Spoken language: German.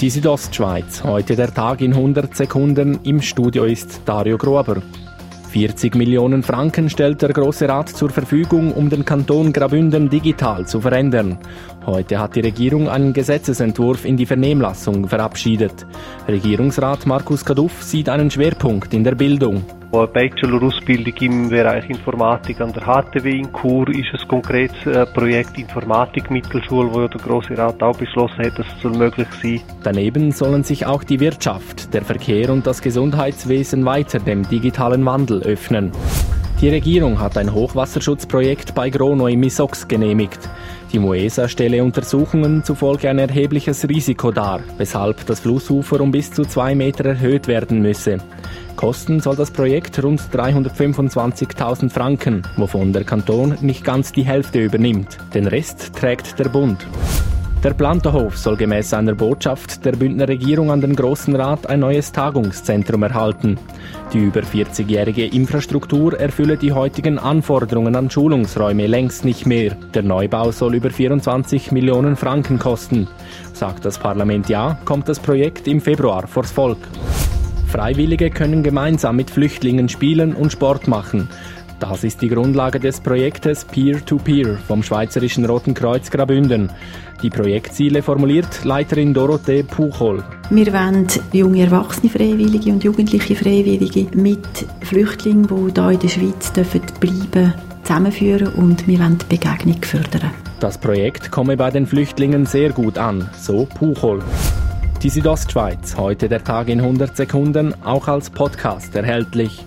Die Südostschweiz, heute der Tag in 100 Sekunden. Im Studio ist Dario Grober. 40 Millionen Franken stellt der Große Rat zur Verfügung, um den Kanton Grabünden digital zu verändern. Heute hat die Regierung einen Gesetzesentwurf in die Vernehmlassung verabschiedet. Regierungsrat Markus Kaduff sieht einen Schwerpunkt in der Bildung. Eine Bachelor-Ausbildung im Bereich Informatik an der HTW in Chur ist ein konkretes äh, Projekt Informatik-Mittelschule, wo der Grosse Rat auch beschlossen hat, dass es möglich sein. Daneben sollen sich auch die Wirtschaft, der Verkehr und das Gesundheitswesen weiter dem digitalen Wandel öffnen. Die Regierung hat ein Hochwasserschutzprojekt bei Grono im Misox genehmigt. Die Moesa stelle Untersuchungen zufolge ein erhebliches Risiko dar, weshalb das Flussufer um bis zu zwei Meter erhöht werden müsse. Kosten soll das Projekt rund 325.000 Franken, wovon der Kanton nicht ganz die Hälfte übernimmt. Den Rest trägt der Bund. Der Planterhof soll gemäß einer Botschaft der Bündner Regierung an den Grossen Rat ein neues Tagungszentrum erhalten. Die über 40-jährige Infrastruktur erfülle die heutigen Anforderungen an Schulungsräume längst nicht mehr. Der Neubau soll über 24 Millionen Franken kosten. Sagt das Parlament ja, kommt das Projekt im Februar vors Volk. Freiwillige können gemeinsam mit Flüchtlingen spielen und Sport machen. Das ist die Grundlage des Projektes Peer-to-Peer -Peer vom Schweizerischen Roten Kreuz Grabünden. Die Projektziele formuliert Leiterin Dorothee Puchol. Wir wollen junge Erwachsene Freiwillige und jugendliche Freiwillige mit Flüchtlingen, die hier in der Schweiz bleiben dürfen, zusammenführen und wir wollen die Begegnung fördern. Das Projekt komme bei den Flüchtlingen sehr gut an, so Puchol. Die Südostschweiz, heute der Tag in 100 Sekunden, auch als Podcast erhältlich.